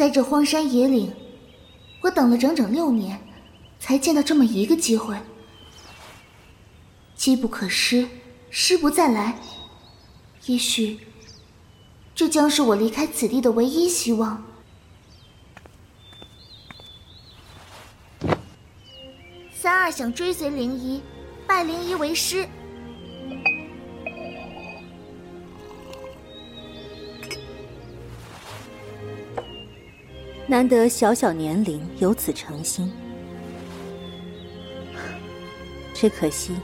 在这荒山野岭，我等了整整六年，才见到这么一个机会。机不可失，失不再来。也许，这将是我离开此地的唯一希望。三二想追随灵姨，拜灵姨为师。难得小小年龄有此诚心，只可惜，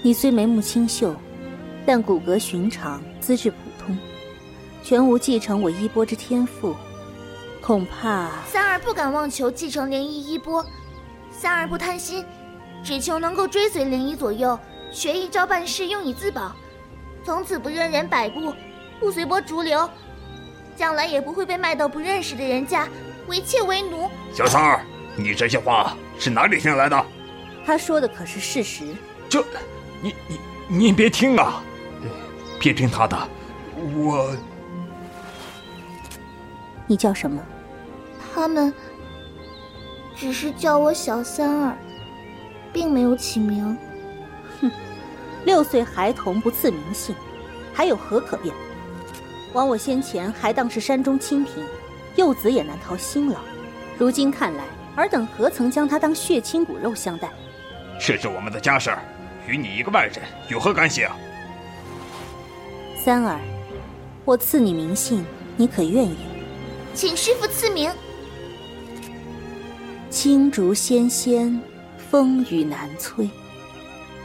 你虽眉目清秀，但骨骼寻常，资质普通，全无继承我衣钵之天赋，恐怕三儿不敢妄求继承灵姨衣钵。三儿不贪心，只求能够追随灵姨左右，学一招半式，用以自保，从此不任人摆布，不随波逐流。将来也不会被卖到不认识的人家，为妾为奴。小三儿，你这些话是哪里听来的？他说的可是事实。这，你你你别听啊，别听他的。我，你叫什么？他们只是叫我小三儿，并没有起名。哼，六岁孩童不赐名姓，还有何可辩？枉我先前还当是山中清贫，幼子也难逃辛劳。如今看来，尔等何曾将他当血亲骨肉相待？这是我们的家事，与你一个外人有何干系啊？三儿，我赐你名姓，你可愿意？请师傅赐名。青竹纤纤，风雨难摧，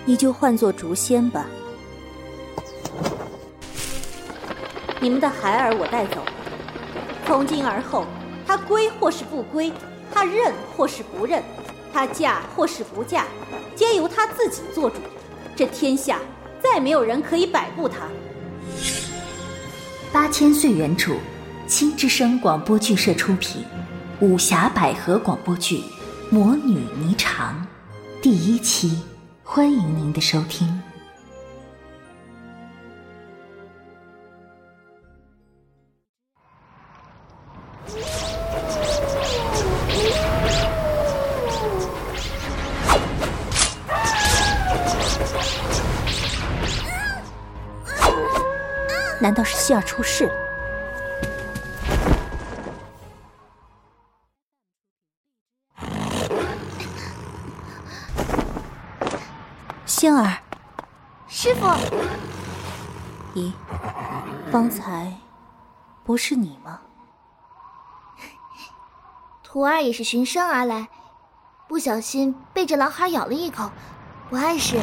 你就唤作竹仙吧。你们的孩儿我带走，从今而后，他归或是不归，他认或是不认，他嫁或是不嫁，皆由他自己做主。这天下再没有人可以摆布他。八千岁原著，青之声广播剧社出品，武侠百合广播剧《魔女霓裳》第一期，欢迎您的收听。难道是希儿出事了？仙儿，师傅，咦，方才不是你吗？徒儿也是循声而来，不小心被这狼孩咬了一口，不碍事。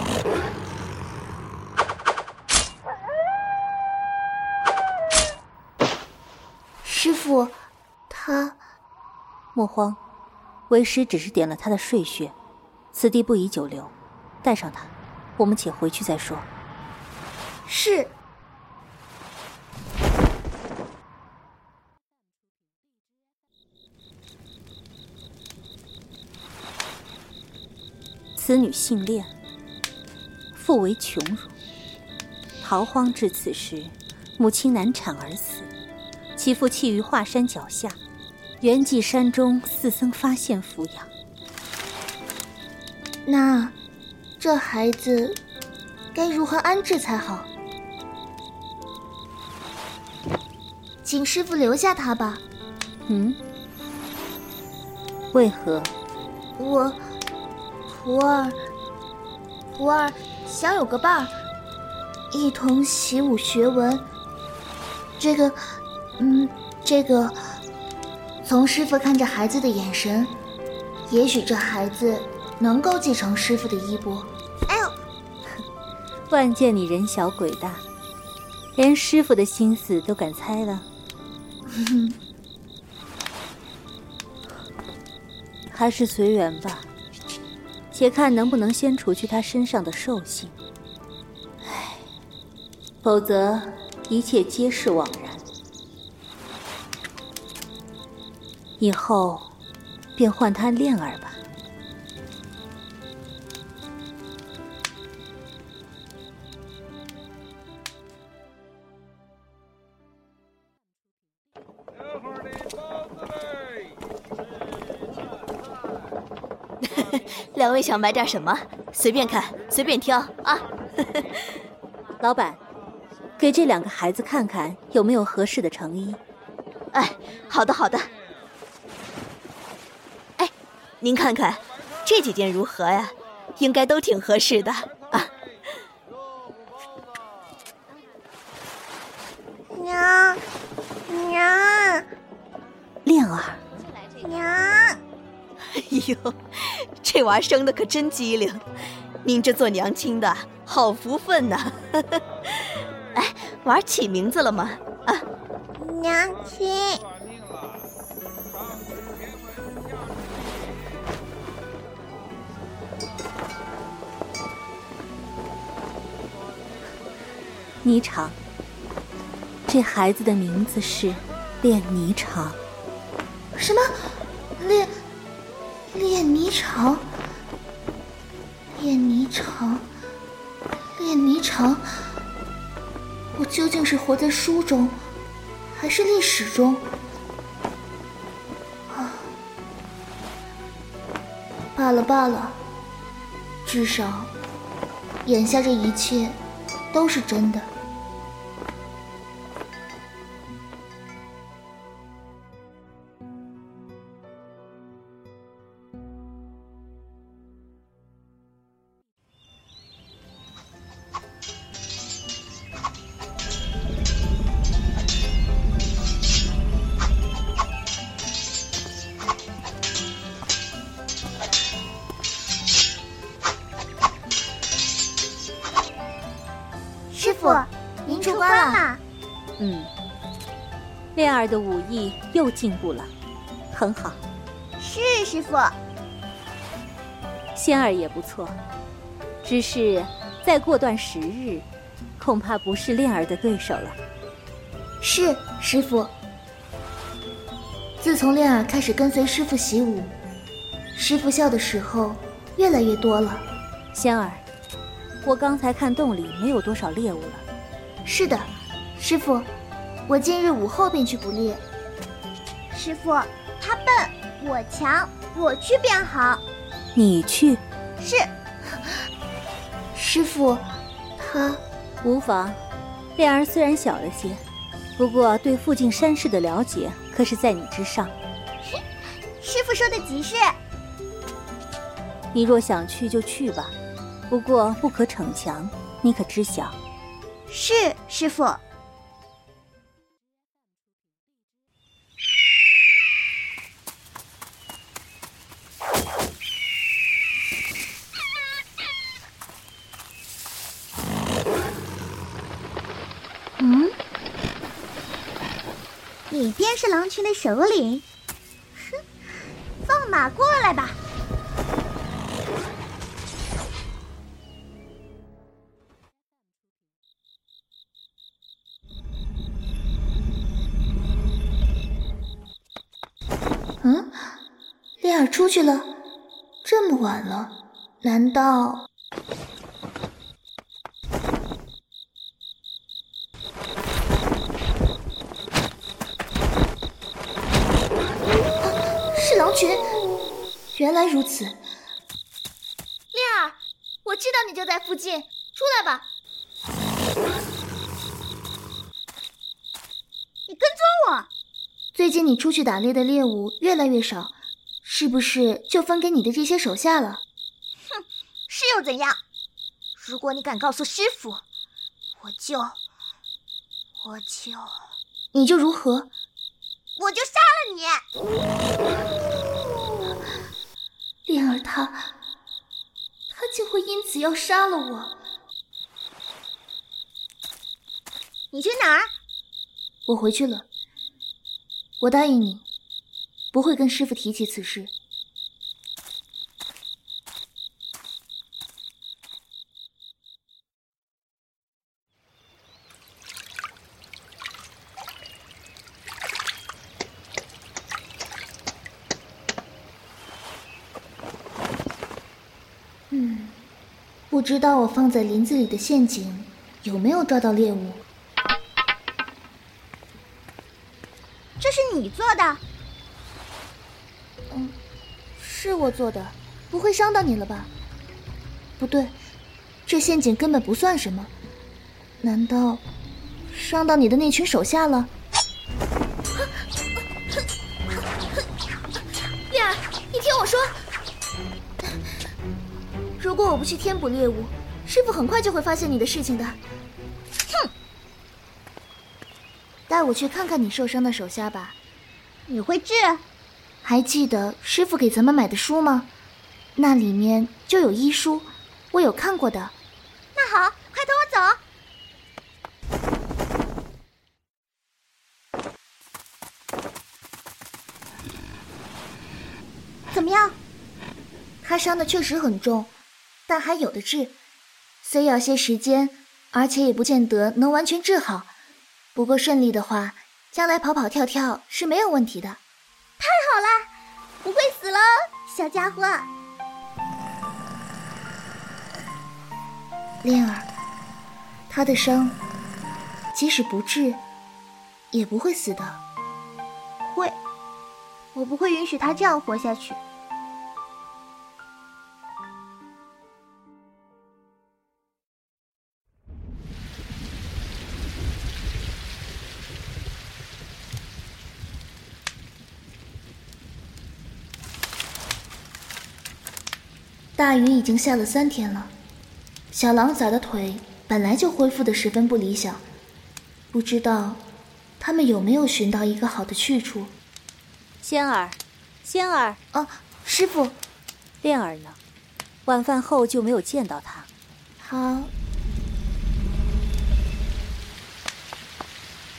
师傅，他莫慌，为师只是点了他的睡穴，此地不宜久留，带上他，我们且回去再说。是。此女姓恋，父为穷儒，逃荒至此时，母亲难产而死。其父弃于华山脚下，圆寂山中四僧发现抚养。那这孩子该如何安置才好？请师傅留下他吧。嗯？为何？我徒儿，徒儿想有个伴儿，一同习武学文。这个。嗯，这个从师傅看着孩子的眼神，也许这孩子能够继承师傅的衣钵。哎呦，万见你人小鬼大，连师傅的心思都敢猜了。还是随缘吧，且看能不能先除去他身上的兽性。唉，否则一切皆是枉然。以后便唤他练儿吧。两位想买点什么？随便看，随便挑啊！老板，给这两个孩子看看有没有合适的成衣。哎，好的好的。哎，您看看这几件如何呀？应该都挺合适的啊。娘，娘，恋儿，娘，哎呦，这娃生的可真机灵，您这做娘亲的好福分呐！哎，娃起名字了吗？啊，娘亲，霓裳。这孩子的名字是练霓裳。什么？练练霓裳？练霓裳？练霓裳？我究竟是活在书中，还是历史中？罢了罢了，至少眼下这一切都是真的。又进步了，很好。是师傅。仙儿也不错，只是再过段时日，恐怕不是恋儿的对手了。是师傅。自从恋儿开始跟随师傅习武，师傅笑的时候越来越多了。仙儿，我刚才看洞里没有多少猎物了。是的，师傅，我今日午后便去捕猎。师傅，他笨，我强，我去便好。你去？是。师傅，他无妨。恋儿虽然小了些，不过对附近山势的了解可是在你之上。师傅说的极是。你若想去就去吧，不过不可逞强，你可知晓？是，师傅。你便是狼群的首领？哼，放马过来吧！嗯，恋儿出去了，这么晚了，难道？是狼群，原来如此。恋儿，我知道你就在附近，出来吧。你跟踪我？最近你出去打猎的猎物越来越少，是不是就分给你的这些手下了？哼，是又怎样？如果你敢告诉师傅，我就，我就，你就如何？我就杀了你！莲儿他，他竟会因此要杀了我？你去哪儿？我回去了。我答应你，不会跟师傅提起此事。知道我放在林子里的陷阱有没有抓到猎物。这是你做的？嗯，是我做的，不不会伤到你了吧？不对，这陷阱根本不算什么。难道伤到你的那群手下了？去添补猎物，师傅很快就会发现你的事情的。哼！带我去看看你受伤的手下吧。你会治？还记得师傅给咱们买的书吗？那里面就有医书，我有看过的。那好，快跟我走。怎么样？他伤的确实很重，但还有的治，虽要些时间，而且也不见得能完全治好。不过顺利的话，将来跑跑跳跳是没有问题的。太好了，不会死了，小家伙。莲儿，他的伤即使不治，也不会死的。会，我不会允许他这样活下去。大雨已经下了三天了，小狼崽的腿本来就恢复的十分不理想，不知道他们有没有寻到一个好的去处。仙儿，仙儿，哦，师傅，恋儿呢？晚饭后就没有见到他。好，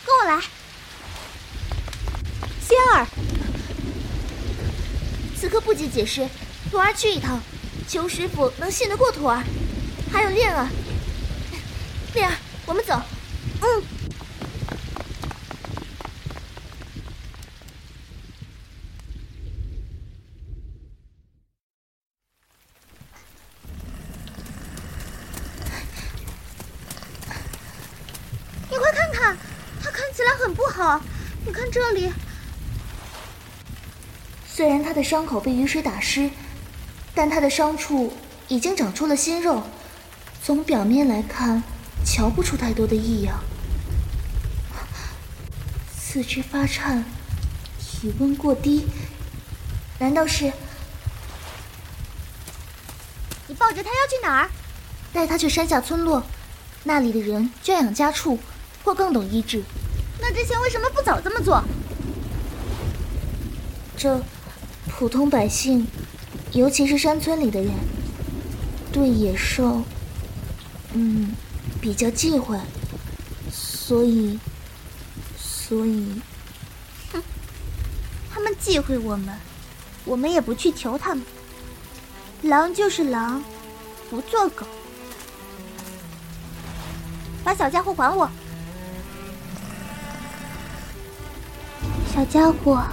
跟我来。仙儿，此刻不急解释，徒儿去一趟。求师傅能信得过徒儿，还有恋儿。恋儿，我们走。嗯。你快看看，他看起来很不好。你看这里，虽然他的伤口被雨水打湿。但他的伤处已经长出了新肉，从表面来看，瞧不出太多的异样。四肢发颤，体温过低，难道是？你抱着他要去哪儿？带他去山下村落，那里的人圈养家畜，或更懂医治。那之前为什么不早这么做？这，普通百姓。尤其是山村里的人，对野兽，嗯，比较忌讳，所以，所以，哼，他们忌讳我们，我们也不去求他们。狼就是狼，不做狗。把小家伙还我，小家伙，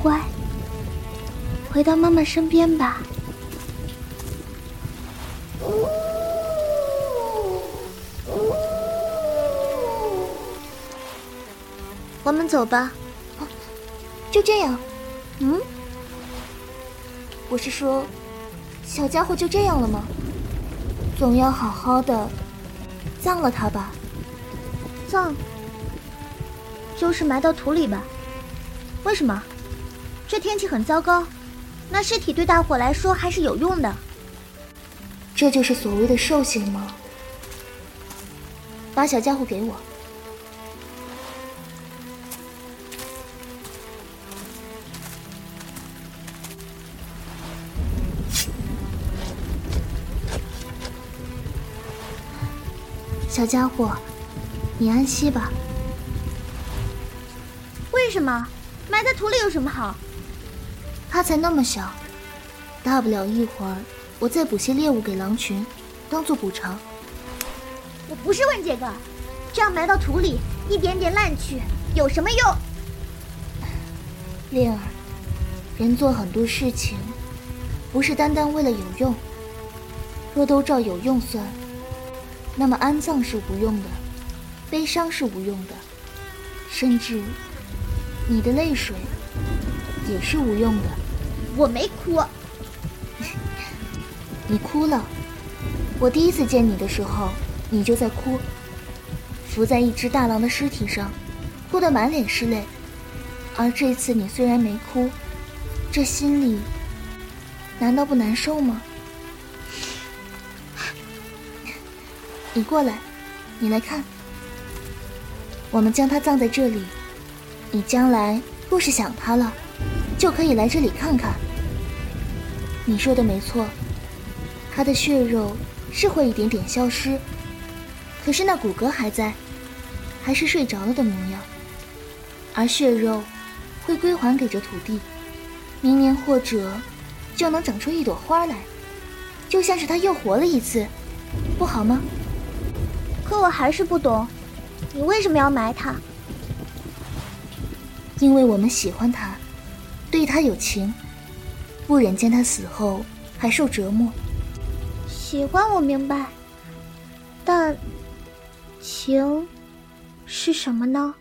乖。回到妈妈身边吧。我们走吧。就这样。嗯？我是说，小家伙就这样了吗？总要好好的葬了他吧。葬？就是埋到土里吧？为什么？这天气很糟糕。那尸体对大伙来说还是有用的，这就是所谓的兽性吗？把小家伙给我。小家伙，你安息吧。为什么埋在土里有什么好？他才那么小，大不了一会儿我再捕些猎物给狼群，当做补偿。我不是问这个，这样埋到土里，一点点烂去，有什么用？恋儿，人做很多事情，不是单单为了有用。若都照有用算，那么安葬是无用的，悲伤是无用的，甚至你的泪水。也是无用的，我没哭。你哭了。我第一次见你的时候，你就在哭，伏在一只大狼的尸体上，哭得满脸是泪。而这次你虽然没哭，这心里难道不难受吗？你过来，你来看，我们将它葬在这里。你将来若是想他了，就可以来这里看看。你说的没错，他的血肉是会一点点消失，可是那骨骼还在，还是睡着了的模样。而血肉会归还给这土地，明年或者就能长出一朵花来，就像是他又活了一次，不好吗？可我还是不懂，你为什么要埋他？因为我们喜欢他，对他有情，不忍见他死后还受折磨。喜欢我明白，但情是什么呢？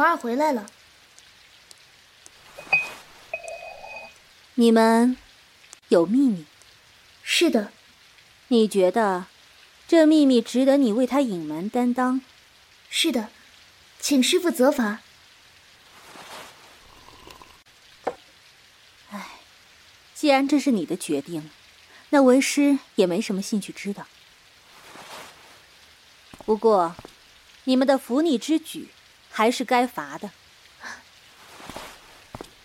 童儿回来了。你们有秘密？是的。你觉得这秘密值得你为他隐瞒担当？是的，请师傅责罚。唉，既然这是你的决定。那为师也没什么兴趣知道。不过，你们的忤逆之举还是该罚的。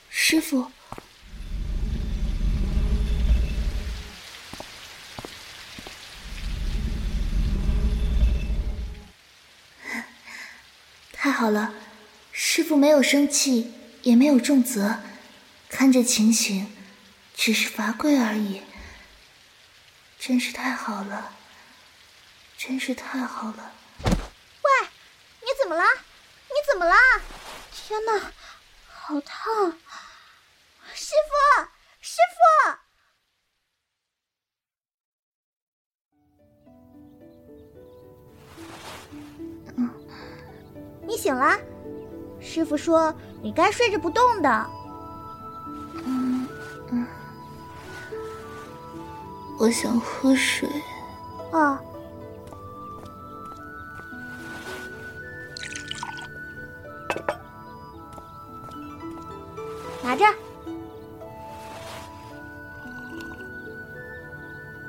师傅，太好了，师傅没有生气，也没有重责，看这情形，只是罚跪而已。真是太好了，真是太好了！喂，你怎么了？你怎么了？天哪，好烫！师傅，师傅！嗯，你醒了？师傅说你该睡着不动的。我想喝水。哦，拿着。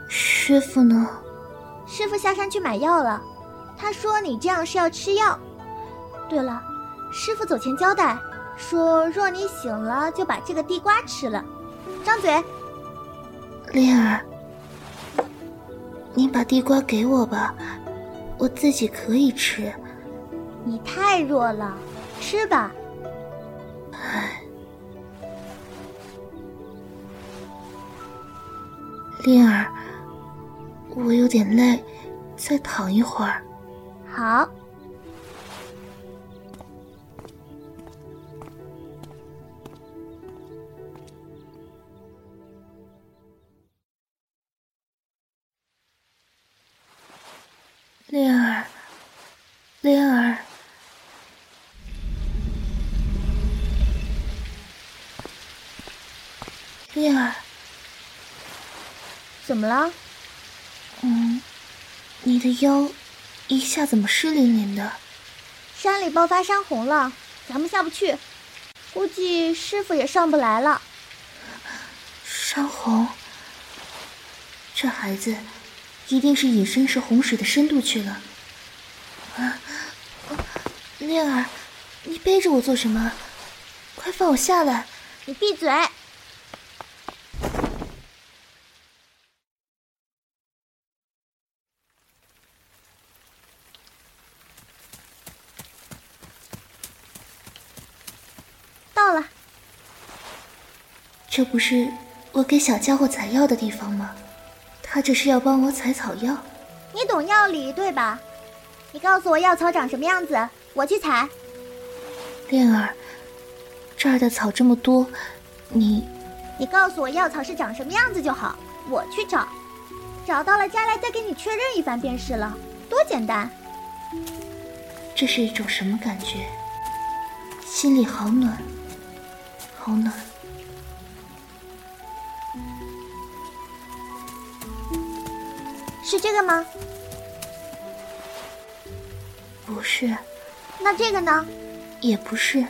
师傅呢？师傅下山去买药了。他说你这样是要吃药。对了，师傅走前交代说，若你醒了，就把这个地瓜吃了。张嘴。灵儿。你把地瓜给我吧，我自己可以吃。你太弱了，吃吧。灵儿，我有点累，再躺一会儿。好。怎么了？嗯，你的腰一下怎么湿淋淋的？山里爆发山洪了，咱们下不去，估计师傅也上不来了。山洪，这孩子。一定是隐身至洪水的深度去了。啊，念儿，你背着我做什么？快放我下来！你闭嘴！到了。这不是我给小家伙采药的地方吗？他这是要帮我采草药，你懂药理对吧？你告诉我药草长什么样子，我去采。恋儿，这儿的草这么多，你你告诉我药草是长什么样子就好，我去找，找到了家来再给你确认一番便是了，多简单。这是一种什么感觉？心里好暖，好暖。是这个吗？不是，那这个呢？也不是。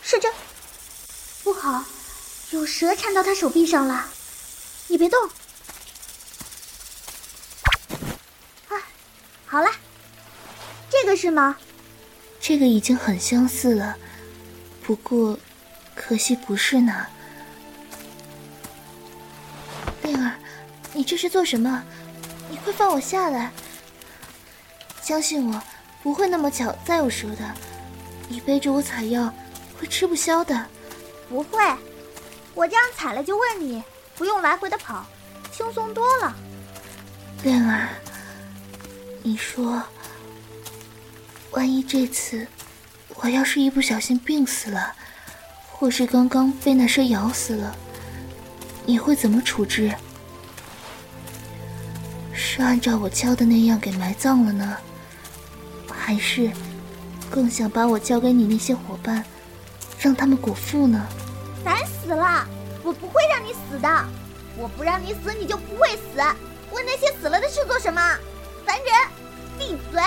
是这，不好，有蛇缠到他手臂上了。你别动。啊，好了，这个是吗？这个已经很相似了，不过可惜不是呢。令儿，你这是做什么？你快放我下来！相信我，不会那么巧再有蛇的。你背着我采药。会吃不消的，不会，我这样采了就问你，不用来回的跑，轻松多了。恋儿，你说，万一这次我要是一不小心病死了，或是刚刚被那蛇咬死了，你会怎么处置？是按照我教的那样给埋葬了呢，还是更想把我交给你那些伙伴？让他们果腹呢？烦死了！我不会让你死的，我不让你死，你就不会死。问那些死了的事做什么？烦人！闭嘴！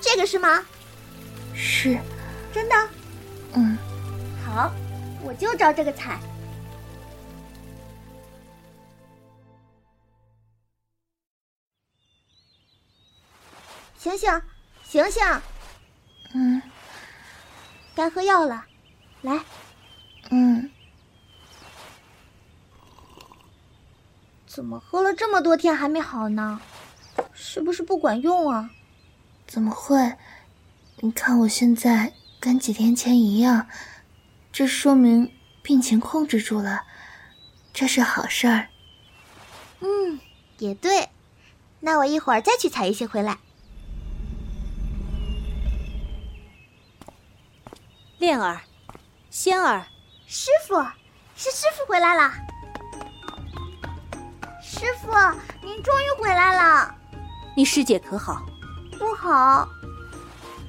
这个是吗？是。真的？嗯。好，我就照这个采。醒醒，醒醒！嗯。该喝药了，来。嗯。怎么喝了这么多天还没好呢？是不是不管用啊？怎么会？你看我现在跟几天前一样，这说明病情控制住了，这是好事儿。嗯，也对。那我一会儿再去采一些回来。恋儿，仙儿，师傅，是师傅回来了。师傅，您终于回来了。你师姐可好？不好。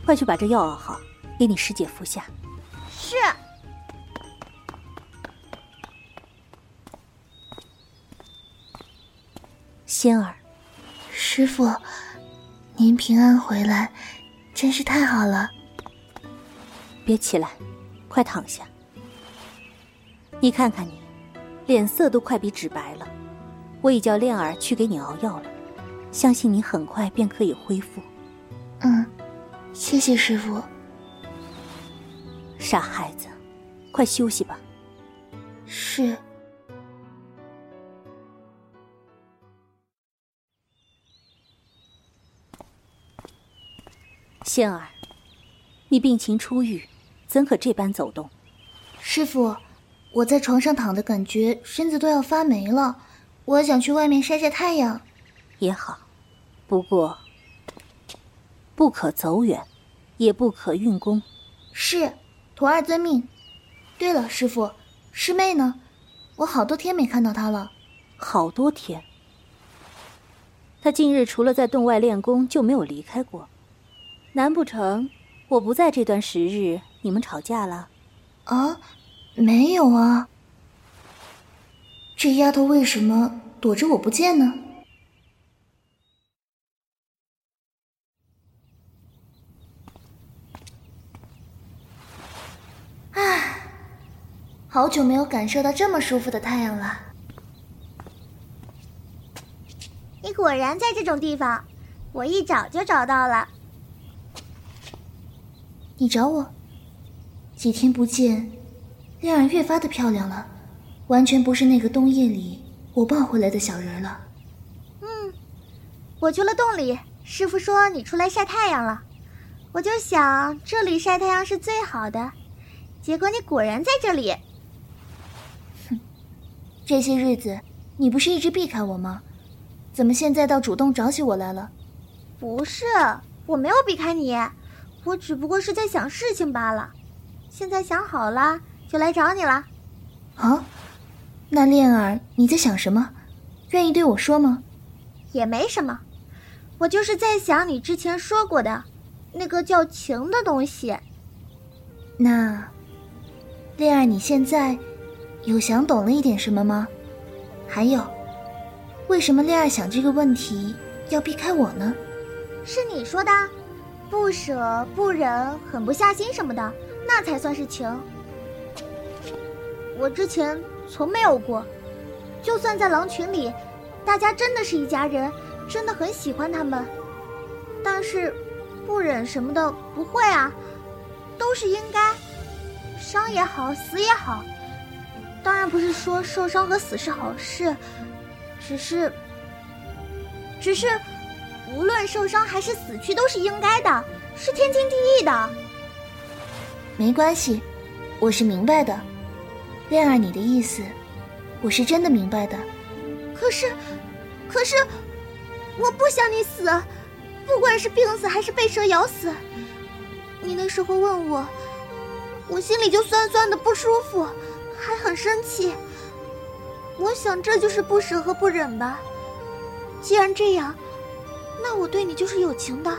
快去把这药熬好，给你师姐服下。是。仙儿，师傅，您平安回来，真是太好了。别起来，快躺下。你看看你，脸色都快比纸白了。我已叫恋儿去给你熬药了，相信你很快便可以恢复。嗯，谢谢师傅。傻孩子，快休息吧。是。仙儿。你病情初愈，怎可这般走动？师傅，我在床上躺的感觉，身子都要发霉了。我想去外面晒晒太阳。也好，不过不可走远，也不可运功。是，徒儿遵命。对了，师傅，师妹呢？我好多天没看到她了。好多天。她近日除了在洞外练功，就没有离开过。难不成？我不在这段时日，你们吵架了？啊，没有啊。这丫头为什么躲着我不见呢？唉，好久没有感受到这么舒服的太阳了。你果然在这种地方，我一找就找到了。你找我？几天不见，恋儿越发的漂亮了，完全不是那个冬夜里我抱回来的小人了。嗯，我去了洞里，师傅说你出来晒太阳了，我就想这里晒太阳是最好的，结果你果然在这里。哼，这些日子你不是一直避开我吗？怎么现在倒主动找起我来了？不是，我没有避开你，我只不过是在想事情罢了。现在想好了，就来找你了。啊，那恋儿，你在想什么？愿意对我说吗？也没什么，我就是在想你之前说过的，那个叫情的东西。那，恋儿，你现在有想懂了一点什么吗？还有，为什么恋儿想这个问题要避开我呢？是你说的，不舍不忍，狠不下心什么的。那才算是情。我之前从没有过，就算在狼群里，大家真的是一家人，真的很喜欢他们，但是不忍什么的不会啊，都是应该，伤也好，死也好，当然不是说受伤和死是好事，只是，只是，无论受伤还是死去都是应该的，是天经地义的。没关系，我是明白的，恋儿，你的意思，我是真的明白的。可是，可是，我不想你死，不管是病死还是被蛇咬死。你那时候问我，我心里就酸酸的不舒服，还很生气。我想这就是不舍和不忍吧。既然这样，那我对你就是有情的。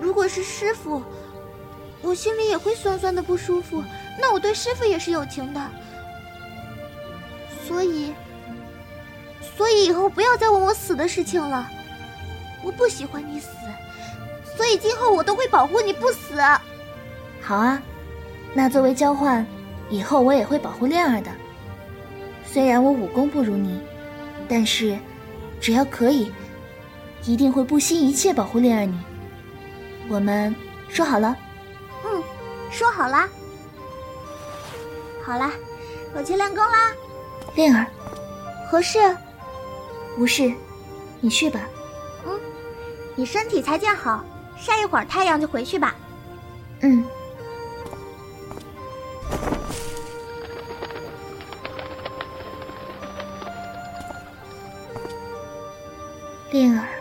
如果是师傅。我心里也会酸酸的不舒服，那我对师傅也是有情的，所以，所以以后不要再问我死的事情了。我不喜欢你死，所以今后我都会保护你不死。好啊，那作为交换，以后我也会保护恋儿的。虽然我武功不如你，但是只要可以，一定会不惜一切保护恋儿你。我们说好了。嗯说好啦，好啦，我去练功啦。恋儿，何事？无事，你去吧。嗯，你身体才见好，晒一会儿太阳就回去吧。嗯。恋儿。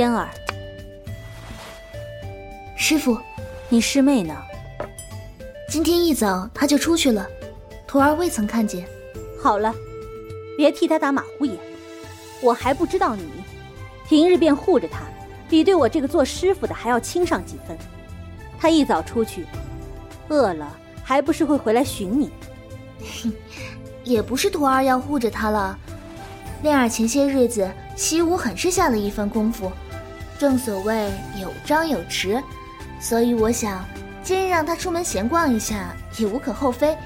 仙儿，师傅，你师妹呢？今天一早她就出去了，徒儿未曾看见。好了，别替她打马虎眼。我还不知道你，平日便护着她，比对我这个做师傅的还要轻上几分。她一早出去，饿了还不是会回来寻你？也不是徒儿要护着她了，恋儿前些日子。习武很是下了一番功夫，正所谓有张有弛，所以我想今日让他出门闲逛一下也无可厚非。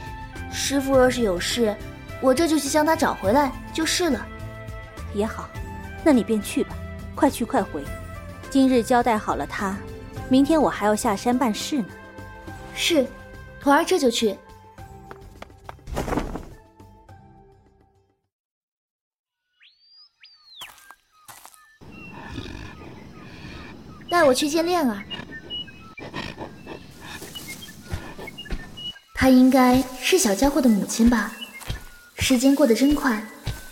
师傅若是有事，我这就去将他找回来就是了。也好，那你便去吧，快去快回。今日交代好了他，明天我还要下山办事呢。是，徒儿这就去。带我去见恋儿，她应该是小家伙的母亲吧？时间过得真快，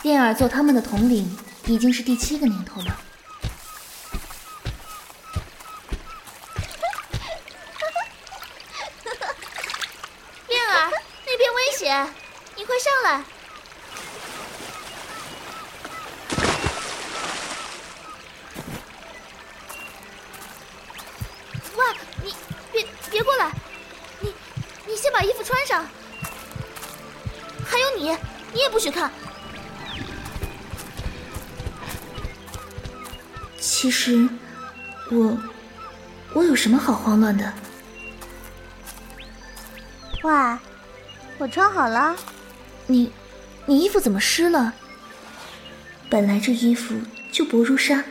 恋儿做他们的统领已经是第七个年头了。哇，我穿好了。你，你衣服怎么湿了？本来这衣服就薄如纱，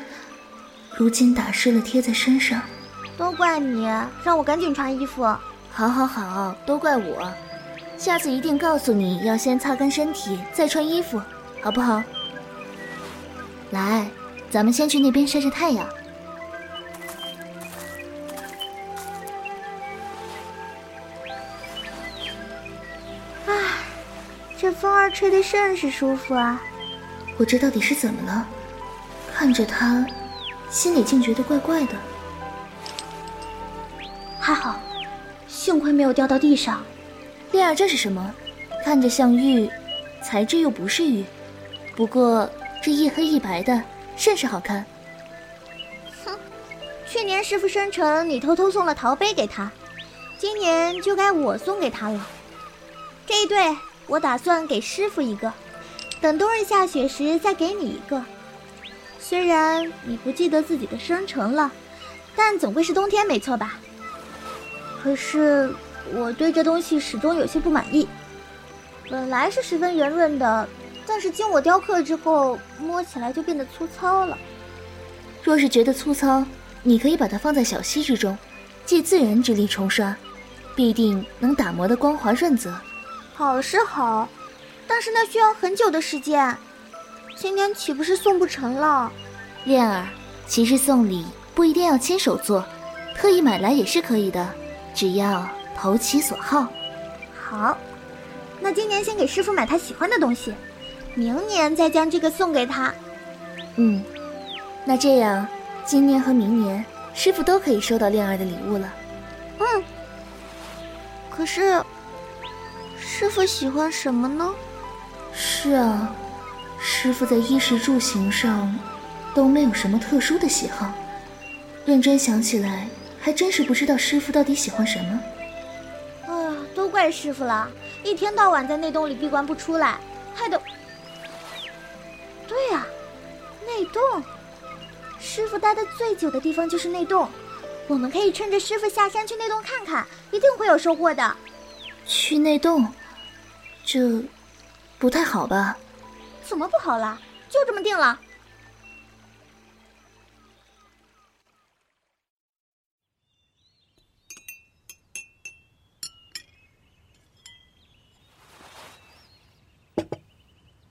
如今打湿了贴在身上。都怪你，让我赶紧穿衣服。好，好，好，都怪我。下次一定告诉你要先擦干身体再穿衣服，好不好？来，咱们先去那边晒晒太阳。吹得甚是舒服啊！我这到底是怎么了？看着他，心里竟觉得怪怪的。还好，幸亏没有掉到地上。恋儿，这是什么？看着像玉，材质又不是玉。不过这一黑一白的，甚是好看。哼，去年师傅生辰，你偷偷送了陶杯给他，今年就该我送给他了。这一对，我打算给师傅一个，等冬日下雪时再给你一个。虽然你不记得自己的生辰了，但总归是冬天没错吧？可是。我对这东西始终有些不满意，本来是十分圆润的，但是经我雕刻之后，摸起来就变得粗糙了。若是觉得粗糙，你可以把它放在小溪之中，借自然之力冲刷，必定能打磨的光滑润泽。好是好，但是那需要很久的时间，今年岂不是送不成了？恋儿，其实送礼不一定要亲手做，特意买来也是可以的，只要。投其所好，好，那今年先给师傅买他喜欢的东西，明年再将这个送给他。嗯，那这样，今年和明年师傅都可以收到恋儿的礼物了。嗯，可是，师傅喜欢什么呢？是啊，师傅在衣食住行上都没有什么特殊的喜好。认真想起来，还真是不知道师傅到底喜欢什么。哎呀，都怪师傅了，一天到晚在内洞里闭关不出来，害得……对呀，内洞，师傅待的最久的地方就是内洞，我们可以趁着师傅下山去内洞看看，一定会有收获的。去内洞，这不太好吧？怎么不好了？就这么定了。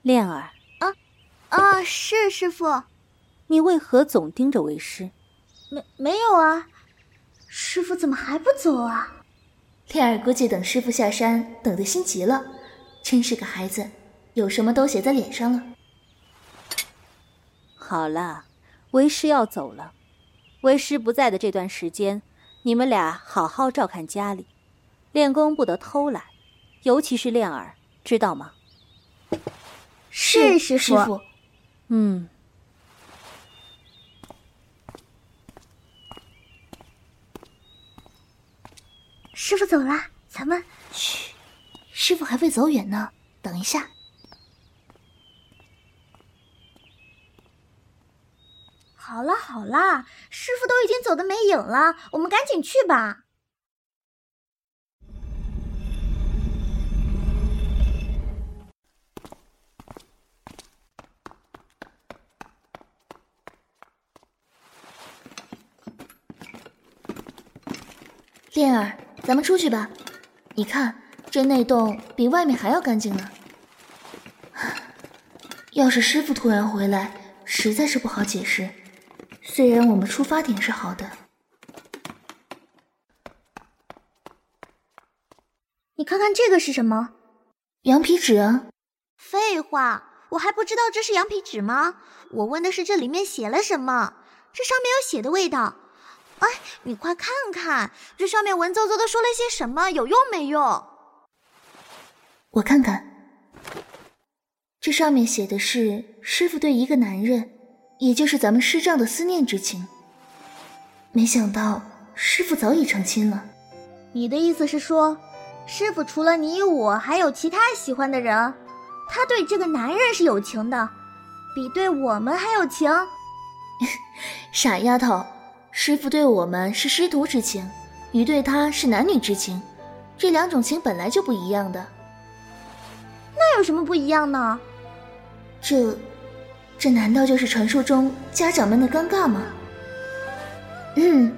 恋儿，啊，啊，是师傅。你为何总盯着为师？没没有啊，师傅怎么还不走啊？恋儿估计等师傅下山等得心急了，真是个孩子，有什么都写在脸上了。好了，为师要走了。为师不在的这段时间，你们俩好好照看家里，练功不得偷懒，尤其是练儿，知道吗？是师傅，嗯。师傅走了，咱们嘘，师傅还未走远呢，等一下。好了好了，师傅都已经走的没影了，我们赶紧去吧。恋儿，咱们出去吧。你看，这内洞比外面还要干净呢。要是师傅突然回来，实在是不好解释。虽然我们出发点是好的。你看看这个是什么？羊皮纸啊！废话，我还不知道这是羊皮纸吗？我问的是这里面写了什么，这上面有血的味道。哎，你快看看，这上面文绉绉的说了些什么？有用没用？我看看，这上面写的是师傅对一个男人，也就是咱们师丈的思念之情。没想到师傅早已成亲了。你的意思是说，师傅除了你我，还有其他喜欢的人？他对这个男人是有情的，比对我们还有情？傻丫头，师傅对我们是师徒之情，你对他是男女之情，这两种情本来就不一样的。那有什么不一样呢？这，这难道就是传说中家长们的尴尬吗？嗯，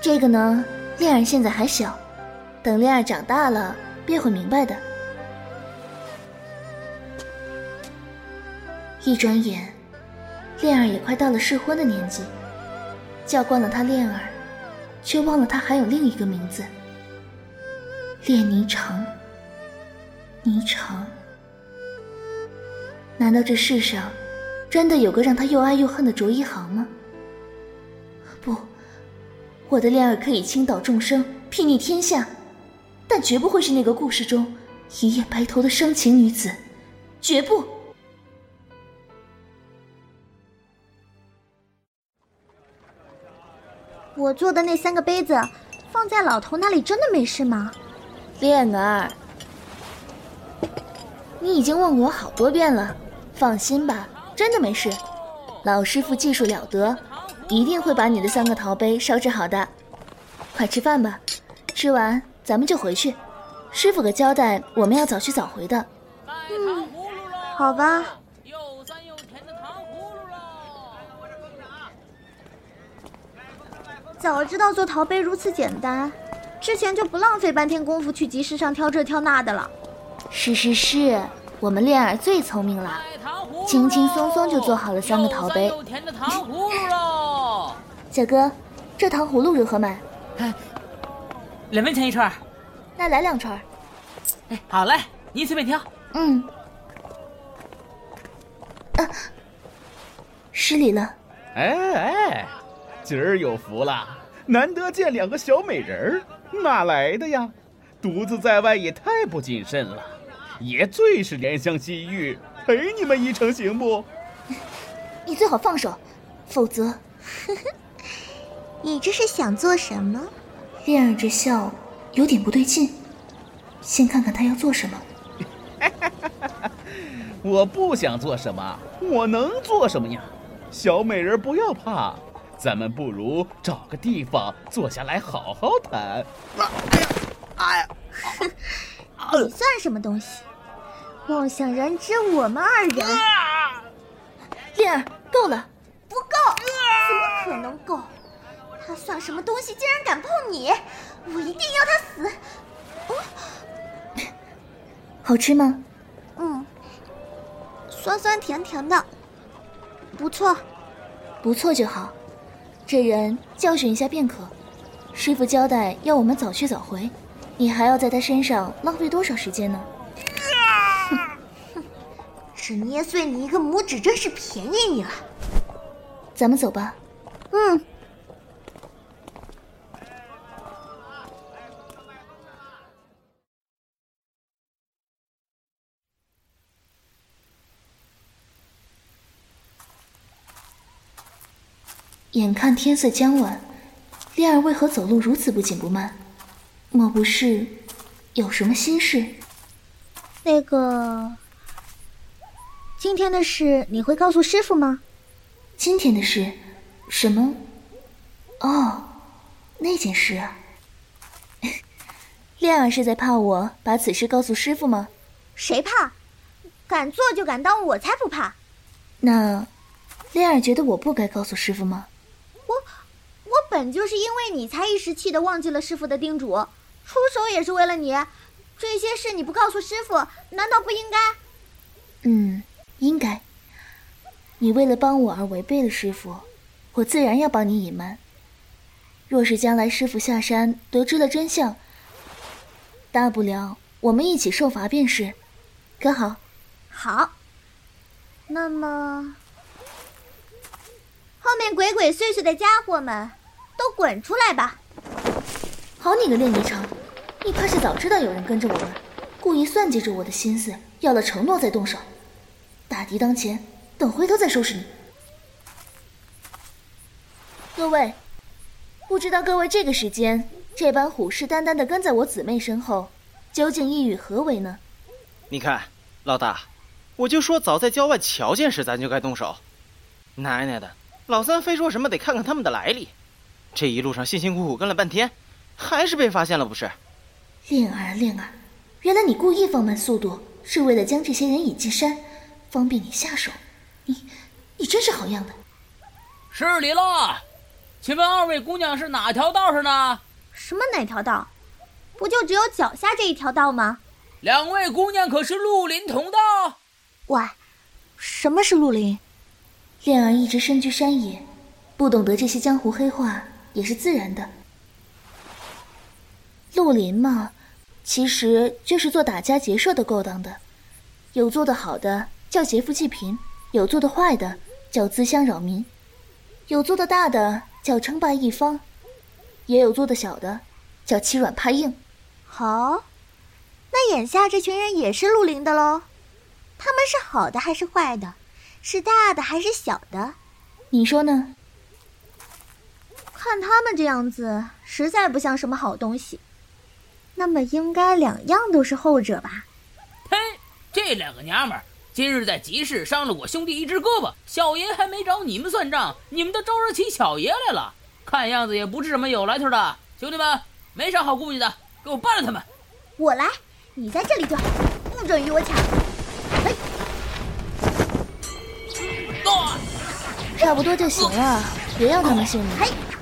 这个呢，恋儿现在还小，等恋儿长大了便会明白的。一转眼，恋儿也快到了适婚的年纪，叫惯了他恋儿，却忘了他还有另一个名字——恋霓裳。霓裳。难道这世上真的有个让他又爱又恨的卓一航吗？不，我的恋儿可以倾倒众生，睥睨天下，但绝不会是那个故事中一夜白头的伤情女子，绝不。我做的那三个杯子放在老头那里，真的没事吗？恋儿，你已经问过我好多遍了。放心吧，真的没事。老师傅技术了得，一定会把你的三个陶杯烧制好的。快吃饭吧，吃完咱们就回去。师傅可交代我们要早去早回的。嗯，好吧。早知道做陶杯如此简单，之前就不浪费半天功夫去集市上挑这挑那的了。是是是，我们恋儿最聪明了。轻轻松松就做好了三个陶杯。小哥，这糖葫芦如何卖？两文钱一串。那来两串。哎，好嘞，您随便挑。嗯。啊，失礼了。哎哎，今儿有福了，难得见两个小美人儿，哪来的呀？独自在外也太不谨慎了。爷最是怜香惜玉。陪你们一程行不？你最好放手，否则，你这是想做什么？恋儿这笑有点不对劲，先看看他要做什么。我不想做什么，我能做什么呀？小美人不要怕，咱们不如找个地方坐下来好好谈。哎呀，你算什么东西？妄想染指我们二人，恋儿够了，不够，怎么可能够？他算什么东西，竟然敢碰你！我一定要他死！好吃吗？嗯，酸酸甜甜的，不错，不错就好。这人教训一下便可。师傅交代要我们早去早回，你还要在他身上浪费多少时间呢？只捏碎你一个拇指，真是便宜你了。咱们走吧。嗯。眼看天色将晚，恋儿为何走路如此不紧不慢？莫不是有什么心事？那个。今天的事你会告诉师傅吗？今天的事，什么？哦，那件事啊。恋儿是在怕我把此事告诉师傅吗？谁怕？敢做就敢当，我才不怕。那，恋儿觉得我不该告诉师傅吗？我，我本就是因为你才一时气的忘记了师傅的叮嘱，出手也是为了你。这些事你不告诉师傅，难道不应该？嗯。应该，你为了帮我而违背了师傅，我自然要帮你隐瞒。若是将来师傅下山得知了真相，大不了我们一起受罚便是，可好？好。那么，后面鬼鬼祟祟的家伙们，都滚出来吧！好你个练霓裳，你怕是早知道有人跟着我们，故意算计着我的心思，要了承诺再动手。大敌当前，等回头再收拾你。各位，不知道各位这个时间这般虎视眈眈的跟在我姊妹身后，究竟意欲何为呢？你看，老大，我就说早在郊外瞧见时，咱就该动手。奶奶的，老三非说什么得看看他们的来历，这一路上辛辛苦苦跟了半天，还是被发现了不是？恋儿，恋儿，原来你故意放慢速度，是为了将这些人引进山，方便你下手。你，你真是好样的。失礼了，请问二位姑娘是哪条道上的？什么哪条道？不就只有脚下这一条道吗？两位姑娘可是绿林同道？喂，什么是绿林？恋儿一直身居山野，不懂得这些江湖黑话也是自然的。绿林嘛，其实就是做打家劫舍的勾当的，有做的好的叫劫富济贫，有做的坏的叫滋乡扰民，有做的大的叫称霸一方，也有做的小的叫欺软怕硬。好，那眼下这群人也是绿林的喽？他们是好的还是坏的？是大的还是小的？你说呢？看他们这样子，实在不像什么好东西。那么应该两样都是后者吧？呸！这两个娘们儿今日在集市伤了我兄弟一只胳膊，小爷还没找你们算账，你们都招惹起小爷来了。看样子也不是什么有来头的兄弟们，没啥好顾忌的，给我办了他们！我来，你在这里转，不准与我抢！嘿，差不多就行了，别让他们信你，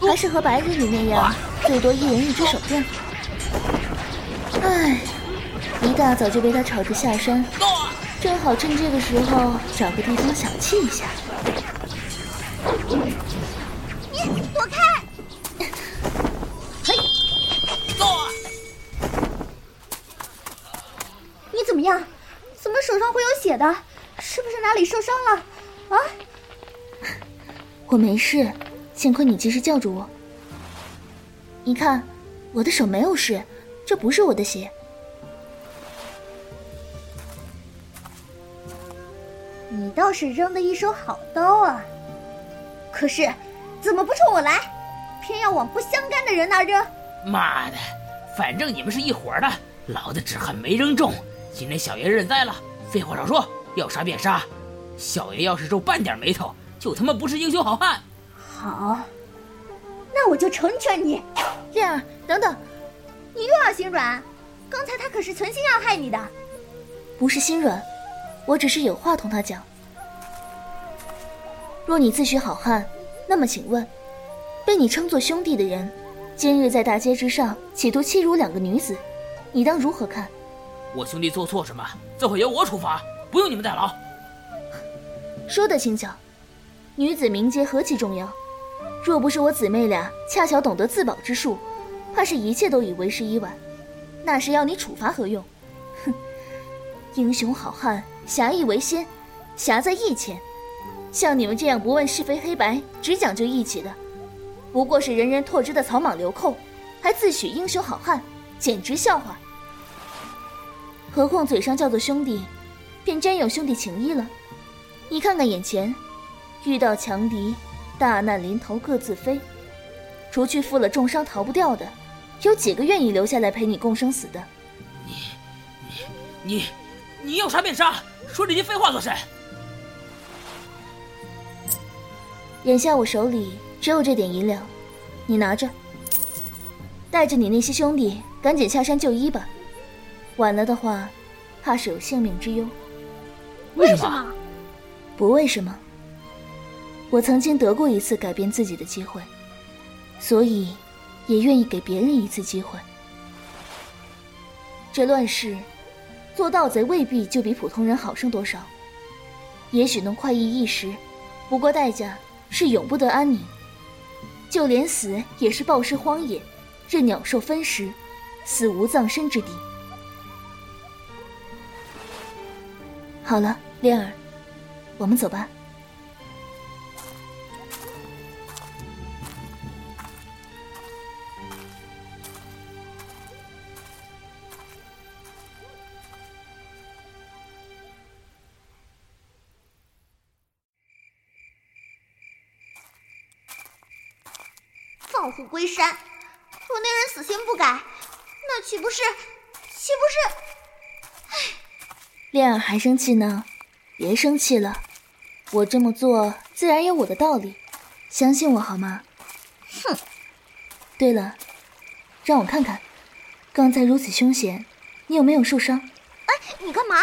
还是和白日里那样，最多一人一只手电筒。唉，一大早就被他吵着下山，正好趁这个时候找个地方小憩一下。你躲开！嘿，你怎么样？怎么手上会有血的？是不是哪里受伤了？啊？我没事，幸亏你及时叫住我。你看，我的手没有事，这不是我的血。你倒是扔的一手好刀啊！可是，怎么不冲我来，偏要往不相干的人那扔？妈的，反正你们是一伙的，老子只恨没扔中。今天小爷认栽了，废话少说，要杀便杀。小爷要是皱半点眉头，就他妈不是英雄好汉。好，那我就成全你。燕儿，等等，你又要心软？刚才他可是存心要害你的。不是心软，我只是有话同他讲。若你自诩好汉，那么请问，被你称作兄弟的人，今日在大街之上企图欺辱两个女子，你当如何看？我兄弟做错什么，这回由我处罚，不用你们代劳。说得轻巧，女子名节何其重要，若不是我姊妹俩恰巧懂得自保之术，怕是一切都已为时已晚。那是要你处罚何用？哼！英雄好汉，侠义为先，侠在义前。像你们这样不问是非黑白，只讲究义气的，不过是人人唾之的草莽流寇，还自诩英雄好汉，简直笑话。何况嘴上叫做兄弟，便真有兄弟情谊了？你看看眼前，遇到强敌，大难临头各自飞，除去负了重伤逃不掉的，有几个愿意留下来陪你共生死的？你，你，你，你要杀便杀，说这些废话做甚？眼下我手里只有这点银两，你拿着，带着你那些兄弟赶紧下山就医吧，晚了的话，怕是有性命之忧。为什么？不为什么。我曾经得过一次改变自己的机会，所以也愿意给别人一次机会。这乱世，做盗贼未必就比普通人好上多少，也许能快意一时，不过代价。是永不得安宁，就连死也是暴尸荒野，任鸟兽分食，死无葬身之地。好了，莲儿，我们走吧。虎归山，若那人死心不改，那岂不是，岂不是？唉，恋儿还生气呢，别生气了，我这么做自然有我的道理。相信我好吗？哼。对了，让我看看，刚才如此凶险，你有没有受伤？哎，你干嘛？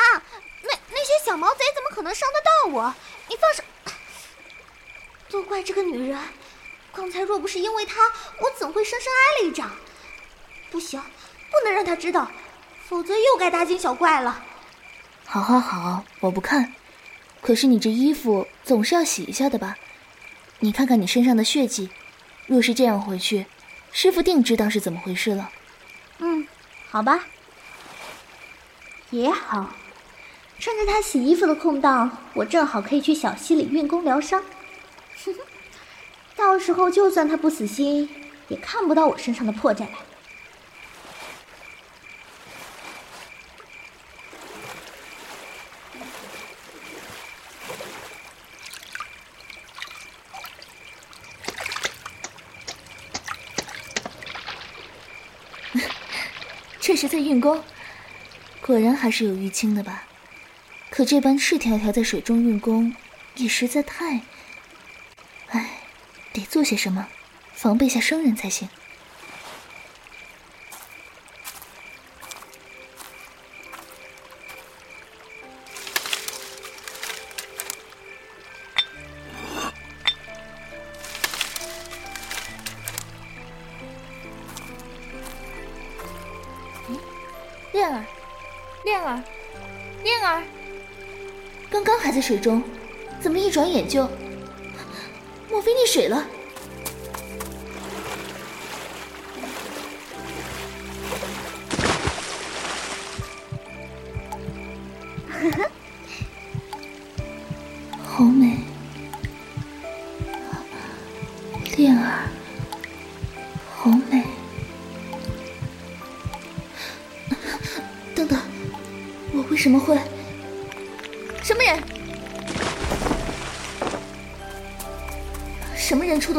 那那些小毛贼怎么可能伤得到我？你放手！都怪这个女人，刚才若不是因为他，我怎会生生挨了一掌？不行，不能让他知道，否则又该大惊小怪了。好，好，好，我不看。可是你这衣服总是要洗一下的吧？你看看你身上的血迹，若是这样回去，师傅定知道是怎么回事了。嗯，好吧，也好。趁着他洗衣服的空档，我正好可以去小溪里运功疗伤。哼哼，到时候就算他不死心，也看不到我身上的破绽来。这是在运功，果然还是有淤青的吧？可这般赤条条在水中运功，也实在太……得做些什么，防备下生人才行。嗯恋儿，恋儿，恋儿。刚刚还在水中，怎么一转眼就……飞溺水了？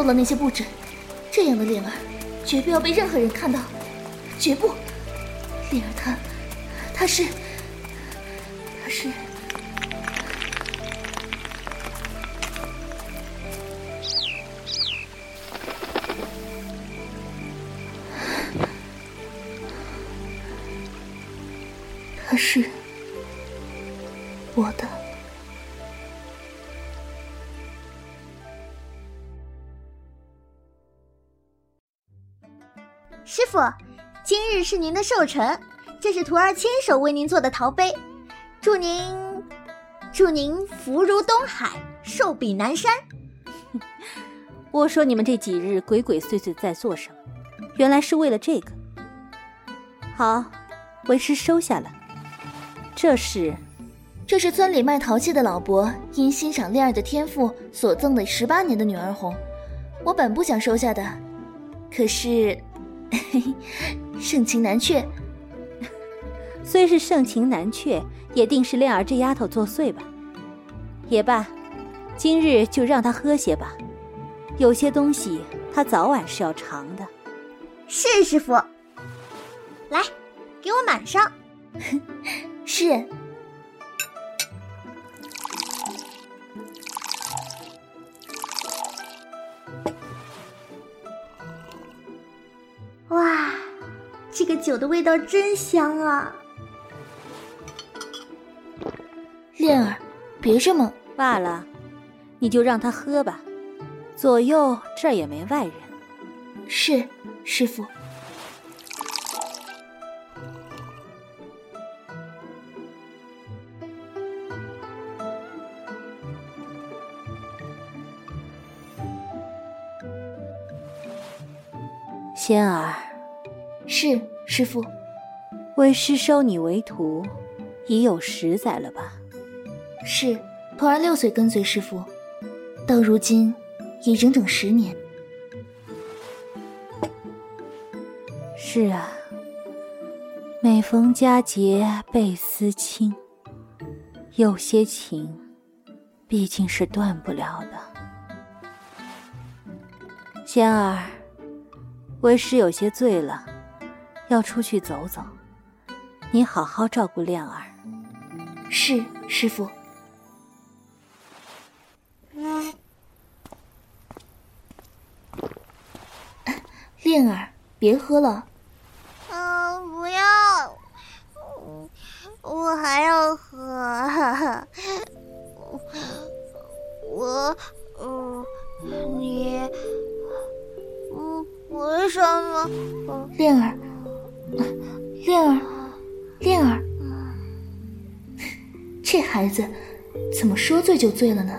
了那些布置？这样的灵儿，绝不要被任何人看到，绝不！灵儿她，她是，是您的寿辰，这是徒儿亲手为您做的陶杯，祝您，祝您福如东海，寿比南山。我说你们这几日鬼鬼祟祟在做什么？原来是为了这个。好，为师收下了。这是，这是村里卖陶器的老伯因欣赏恋儿的天赋所赠的十八年的女儿红。我本不想收下的，可是，盛情难却。虽是盛情难却，也定是恋儿这丫头作祟吧。也罢，今日就让她喝些吧。有些东西她早晚是要尝的。是师傅，来，给我满上。是。哇，这个酒的味道真香啊！恋儿，别这么……罢了，你就让他喝吧。左右这儿也没外人。是，师傅。仙儿，是师傅。为师收你为徒，已有十载了吧？是，徒儿六岁跟随师傅，到如今已整整十年。是啊，每逢佳节倍思亲，有些情，毕竟是断不了的。仙儿。为师有些醉了，要出去走走。你好好照顾恋儿。是师傅 恋儿别喝了。就醉了呢？”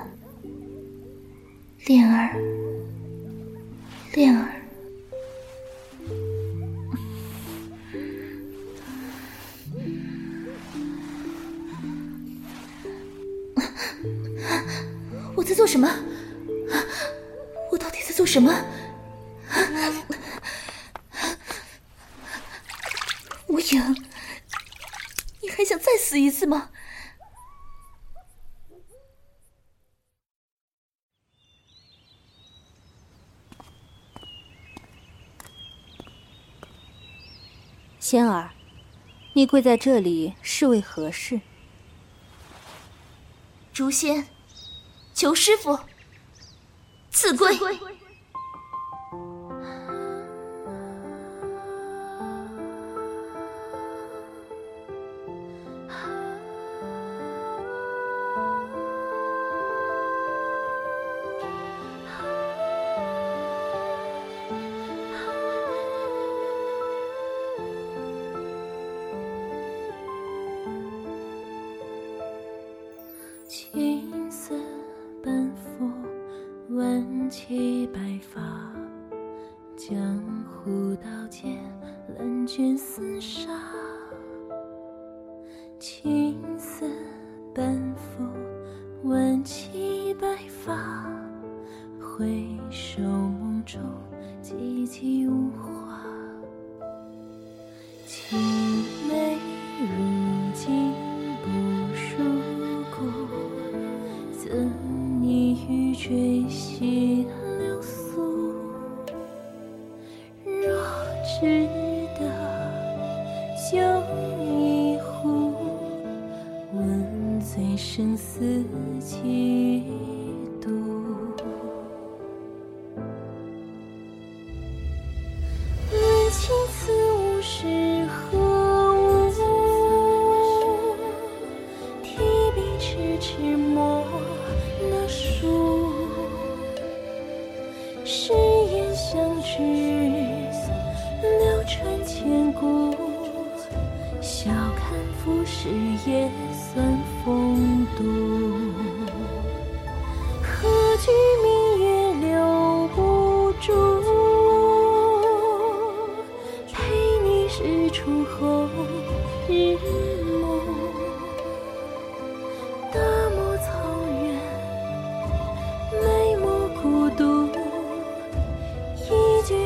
莲儿，你跪在这里是为何事？竹仙求师傅赐归。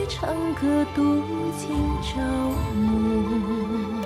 唱歌，独尽朝暮。